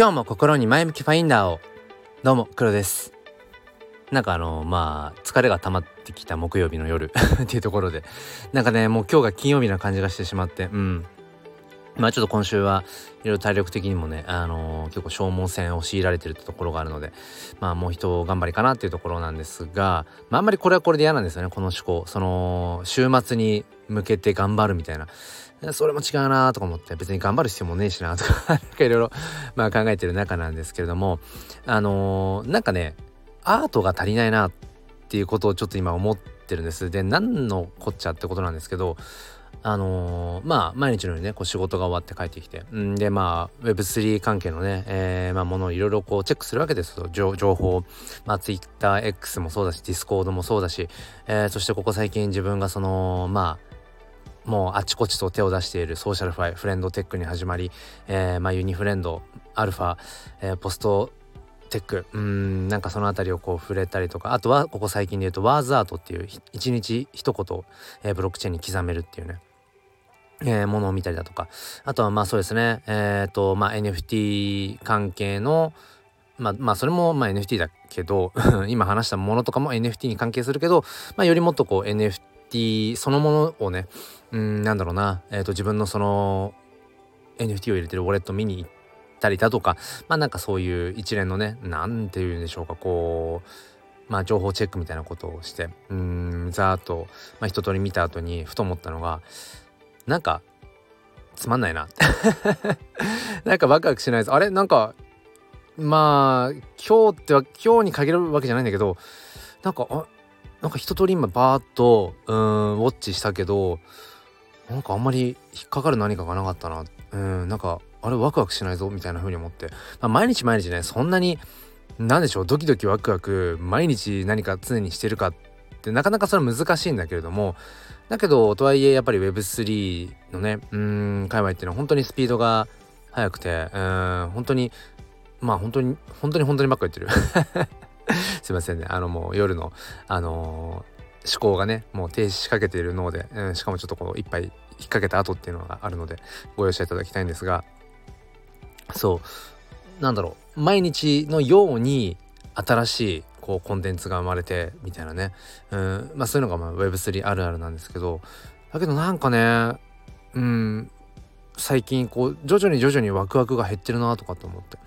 今日も心に前向きファインダーを。どうも黒です。なんかあのまあ疲れが溜まってきた木曜日の夜 っていうところで。なんかねもう今日が金曜日な感じがしてしまって。うん。まあちょっと今週はいろいろ体力的にもね、あのー、結構消耗戦を強いられてるってところがあるので、まあもう人頑張りかなっていうところなんですが、まああんまりこれはこれで嫌なんですよね、この思考。その、週末に向けて頑張るみたいな。それも違うなとか思って別に頑張る必要もねえしなとか なんかいろいろまあ考えてる中なんですけれどもあのー、なんかねアートが足りないなっていうことをちょっと今思ってるんです。で何のこっちゃってことなんですけどあのー、まあ毎日のようにねこう仕事が終わって帰ってきてんでまあ Web3 関係のね、えー、まあものをいろいろこうチェックするわけですよ。情報。まあ TwitterX もそうだし Discord もそうだし、えー、そしてここ最近自分がそのまあもうあちこちと手を出しているソーシャルファイフレンドテックに始まり、えー、まあ、ユニフレンドアルファ、えー、ポストテックうんなんかその辺りをこう触れたりとかあとはここ最近で言うとワーズアートっていう一日一言、えー、ブロックチェーンに刻めるっていうねえー、ものを見たりだとかあとはまあそうですねえっ、ー、とまあ NFT 関係のまあまあそれもまあ NFT だけど 今話したものとかも NFT に関係するけど、まあ、よりもっとこう NFT そのものをねうんなんだろうな、えーと、自分のその NFT を入れてるウォレット見に行ったりだとかまあなんかそういう一連のね何て言うんでしょうかこうまあ情報チェックみたいなことをしてうんざーっと、まあ、一通り見た後にふと思ったのがなんかつまんないな。なんかワクワクしないです。あれ？なんかまあ今日っては今日に限るわけじゃないんだけどなんかあなんか一通り今バーッとうんウォッチしたけどなんかあんまり引っかかる何かがなかったな。うんなんかあれワクワクしないぞみたいな風に思って、まあ、毎日毎日ねそんなに何でしょうドキドキワクワク毎日何か常にしてるかってなかなかそれは難しいんだけれども。だけどとはいえやっぱり Web3 のねうん界隈っていうのは本当にスピードが速くてうん本当にまあ本当に本当に本当にばっか言ってる。すいませんね。あのもう夜のあのー思考がねもう停止しかけている脳で、うん、しかもちょっとこう一杯引っ掛けた後っていうのがあるのでご容赦いただきたいんですがそう。なんだろう。毎日のように新しいこうコンテンツが生まれてみたいなね、うんまあ、そういうのがまあ Web3 あるあるなんですけどだけどなんかねうん最近こう徐々に徐々にワクワクが減ってるなとかと思って。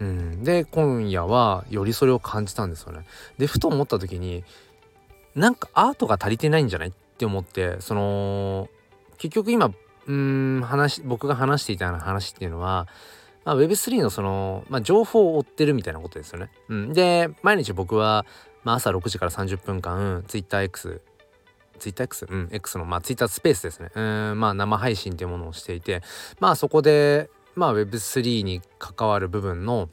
うん、で今夜はよりそれを感じたんですよね。でふと思った時になんかアートが足りてないんじゃないって思ってその結局今うん話僕が話していたような話っていうのは、まあ、Web3 のその、まあ、情報を追ってるみたいなことですよね。うん、で毎日僕は、まあ、朝6時から30分間 TwitterX TwitterX? うん、X の、まあ、Twitter スペースですね。うん、まあ、生配信っていうものをしていて、まあ、そこで、まあ、Web3 に関わる部分の、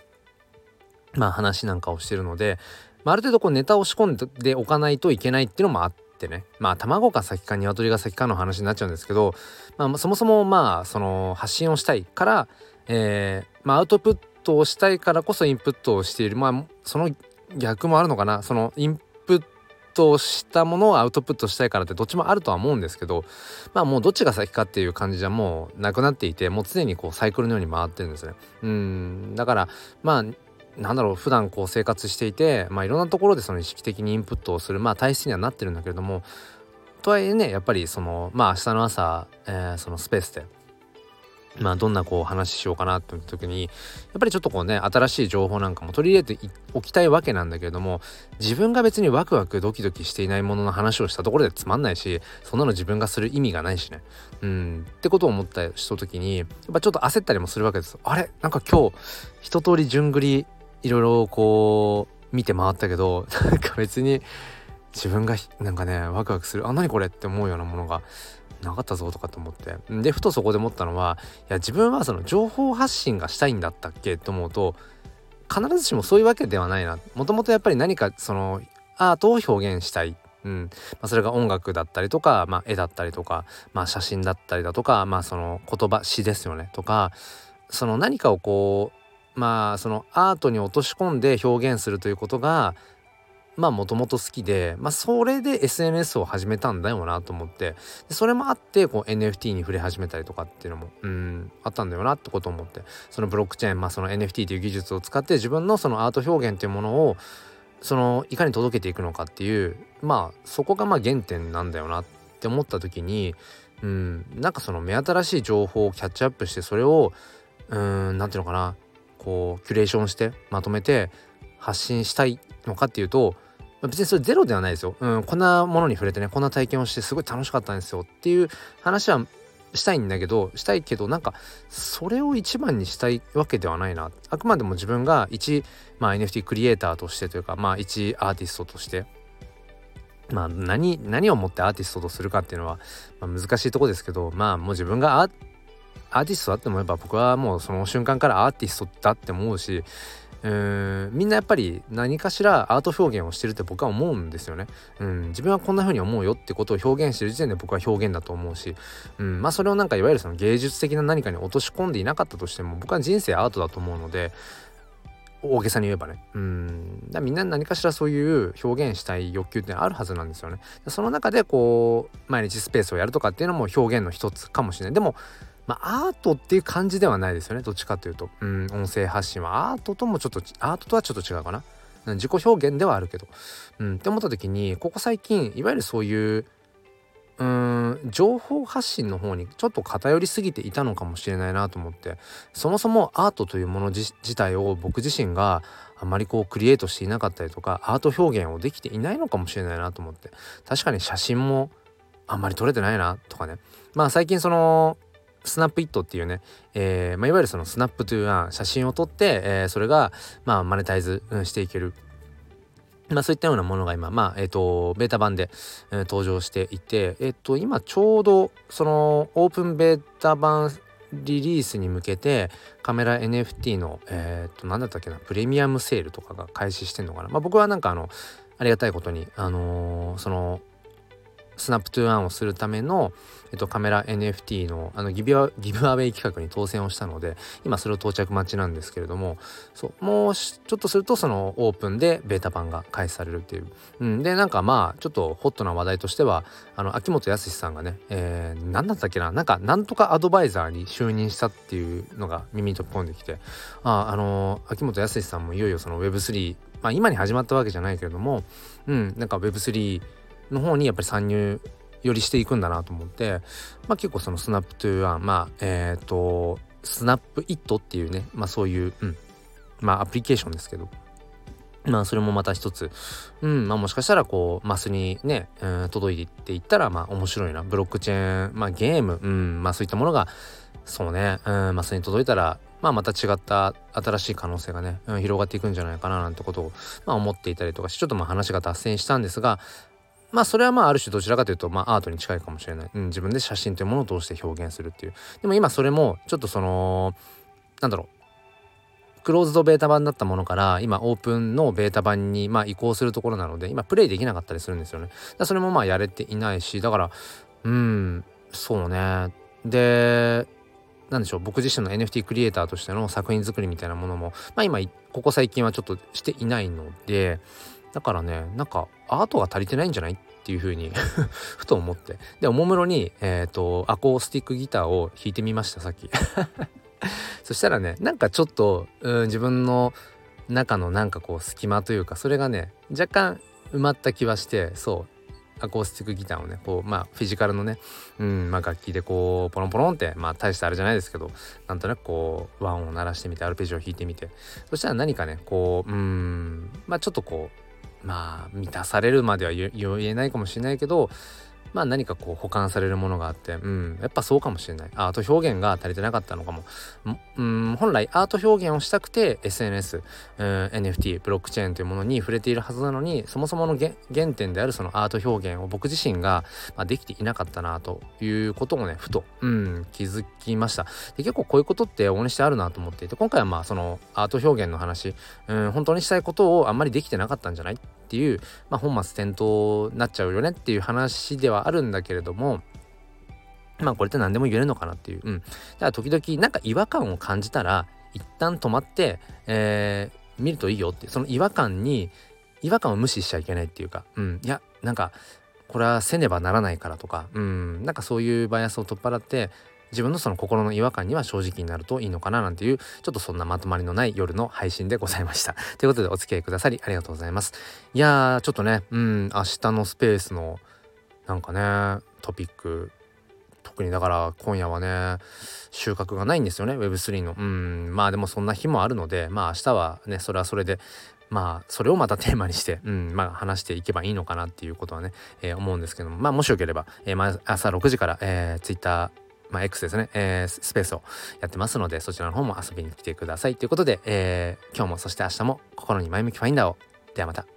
まあ、話なんかをしてるので、まあ、ある程度こうネタを仕込んでおかないといけないっていうのもあってね。まあ卵が先か鶏が先かの話になっちゃうんですけど、まあ、そもそもまあその発信をしたいから、えーまあ、アウトプットをしたいからこそインプットをしている。まあその逆もあるのかな。そのイントしたものをアウトプットしたいからってどっちもあるとは思うんですけどまあもうどっちが先かっていう感じじゃもうなくなっていてもう常にこうサイクルのように回ってるんですね。うんだからまあなんだろう普段こう生活していて、まあ、いろんなところでその意識的にインプットをする、まあ、体質にはなってるんだけれどもとはいえねやっぱりそのまあ明日の朝、えー、そのスペースでまあどんなこう話しようかなって時にやっぱりちょっとこうね新しい情報なんかも取り入れておきたいわけなんだけれども自分が別にワクワクドキドキしていないものの話をしたところでつまんないしそんなの自分がする意味がないしね。うん。ってことを思ったりした時にやっぱちょっと焦ったりもするわけです。あれ？なんか今日一通り順繰りいろいろこう見て回ったけど なんか別に自分がなんかねワクワクする。あ何これ？って思うようなものがなかったぞとかと思って。でふとそこで思ったのはいや自分はその情報発信がしたいんだったっけと思うと必ずしもそういうわけではないな。もともとやっぱり何かそのアートを表現したい。うん。まあ、それが音楽だったりとか、まあ、絵だったりとか、まあ、写真だったりだとか、まあ、その言葉詩ですよね。とかその何かをこうまあそのアートに落とし込んで表現するということがまあもともと好きで、まあそれで SNS を始めたんだよなと思って、でそれもあってこう NFT に触れ始めたりとかっていうのも、うん、あったんだよなってことを思って、そのブロックチェーン、まあその NFT という技術を使って自分のそのアート表現っていうものを、そのいかに届けていくのかっていう、まあそこがまあ原点なんだよなって思った時に、うん、なんかその目新しい情報をキャッチアップして、それを、うん、なんていうのかな、こうキュレーションしてまとめて発信したいのかっていうと別にそれゼロではないですよ、うん、こんなものに触れてねこんな体験をしてすごい楽しかったんですよっていう話はしたいんだけどしたいけどなんかそれを一番にしたいわけではないな。あくまでも自分が一、まあ、NFT クリエイターとしてというかまあ一アーティストとしてまあ何何をもってアーティストとするかっていうのは、まあ、難しいとこですけどまあもう自分がアアーティストだって思えば僕はもうその瞬間からアーティストだって思うしうんみんなやっぱり何かしらアート表現をしてるって僕は思うんですよね。うん、自分はこんな風に思うよってことを表現してる時点で僕は表現だと思うし、うん、まあそれをなんかいわゆるその芸術的な何かに落とし込んでいなかったとしても僕は人生アートだと思うので大げさに言えばねうんだみんな何かしらそういう表現したい欲求ってあるはずなんですよね。その中でこう毎日スペースをやるとかっていうのも表現の一つかもしれない。でもまあ、アートっていう感じではないですよねどっちかというと、うん、音声発信は。アートともちょっとアートとはちょっと違うかな。自己表現ではあるけど、うん、って思った時にここ最近いわゆるそういううん情報発信の方にちょっと偏りすぎていたのかもしれないなと思って。そもそもアートというもの自体を僕自身があまりこうクリエイトしていなかったりとかアート表現をできていないのかもしれないなと思って。確かに写真もあんまり撮れてないなとかね。まあ最近そのスナップイットっていうね、えーまあ、いわゆるそのスナップという案写真を撮って、えー、それが、まあ、マネタイズ、していける。まあそういったようなものが今、まあ、えっ、ー、と、ベータ版で、え、登場していて、えっ、と、今ちょうど、その、オープンベータ版リリースに向けて、カメラ NFT の、えっ、と、なんだったっけな、プレミアムセールとかが開始してんのかな。まあ僕はなんかあの、ありがたいことに、あのその、スナップトゥーアンをするための、えっと、カメラ NFT のあのギブアギブアウェイ企画に当選をしたので今それを到着待ちなんですけれどもそうもうちょっとするとそのオープンでベータ版が開始されるっていう、うん、でなんかまあちょっとホットな話題としてはあの秋元康さんがね、えー、何だったっけななんかなんとかアドバイザーに就任したっていうのが耳に飛び込んできてああの秋元康さんもいよいよその Web3 まあ今に始まったわけじゃないけれどもうんなんか Web3 の方にやっぱり参入よりしていくんだなと思って、まあ、結構そのスナップトゥーワンまあえっ、ー、とスナップイットっていうねまあそういう、うん、まあアプリケーションですけどまあそれもまた一つ、うん、まあもしかしたらこうマスにね、うん、届いていったらまあ面白いな。ブロックチェーン、まあゲーム、うん、まあそういったものが、そうね、うん、マスに届いたら、まあまた違った新しい可能性がね、うん、広がっていくんじゃないかななんてことを、まあ思っていたりとかして、ちょっとまあ話が脱線したんですが、まあそれはまあある種どちらかというとまあアートに近いかもしれない、うん、自分で写真というものを通して表現するっていう。でも今それもちょっとそのなんだろう。クローズドベータ版だったものから今オープンのベータ版にまあ移行するところなので今プレイできなかったりするんですよね。それもまあやれていないしだからうんそうね。でなんでしょう。僕自身の NFT クリエイターとしての作品作りみたいなものもまあ今ここ最近はちょっとしていないのでだからねなんかアートが足りてないんじゃないっていうふうに ふと思って。でおもむろにえっ、ー、とアコースティックギターを弾いてみましたさっき。そしたらねなんかちょっとうん自分の中のなんかこう隙間というかそれがね若干埋まった気はしてそうアコースティックギターをねこうまあフィジカルのね、うんまあ、楽器でこうポロンポロンってまあ大してあれじゃないですけどなんとなくこう和音を鳴らしてみてアルペジオを弾いてみて。そしたら何かねこううんまあちょっとこうまあ満たされるまでは言えないかもしれないけどまあ何かこう保管されるものがあって、うん、やっぱそうかもしれない。アート表現が足りてなかったのかも。うん、本来アート表現をしたくて SNS、うん、NFT、ブロックチェーンというものに触れているはずなのに、そもそもの原点であるそのアート表現を僕自身が、まあ、できていなかったなということをね、ふと、うん、気づきました。で結構こういうことって大にしてあるなと思っていて、今回はまあそのアート表現の話、うん、本当にしたいことをあんまりできてなかったんじゃないっていう、まあ、本末転倒になっちゃうよねっていう話ではあるんだけれどもまあこれって何でも言えるのかなっていう。うん。だから時々なんか違和感を感じたら一旦止まって、えー、見るといいよってその違和感に違和感を無視しちゃいけないっていうか。うん。いやなんかこれはせねばならないからとか。うん。なんかそういうバイアスを取っ払って自分のその心の違和感には正直になるといいのかななんていうちょっとそんなまとまりのない夜の配信でございました。ということでお付き合いくださりありがとうございます。いやーちょっとねうん明日のスペースのなんかねトピック特にだから今夜はね収穫がないんですよね Web3 のうんまあでもそんな日もあるのでまあ明日はねそれはそれでまあそれをまたテーマにして、うんまあ、話していけばいいのかなっていうことはね、えー、思うんですけどもまあもしよければ、えー、朝6時から、えー、Twitter まあ、X ですね、えー、スペースをやってますのでそちらの方も遊びに来てください。ということで、えー、今日もそして明日も心に前向きファインダーを。ではまた。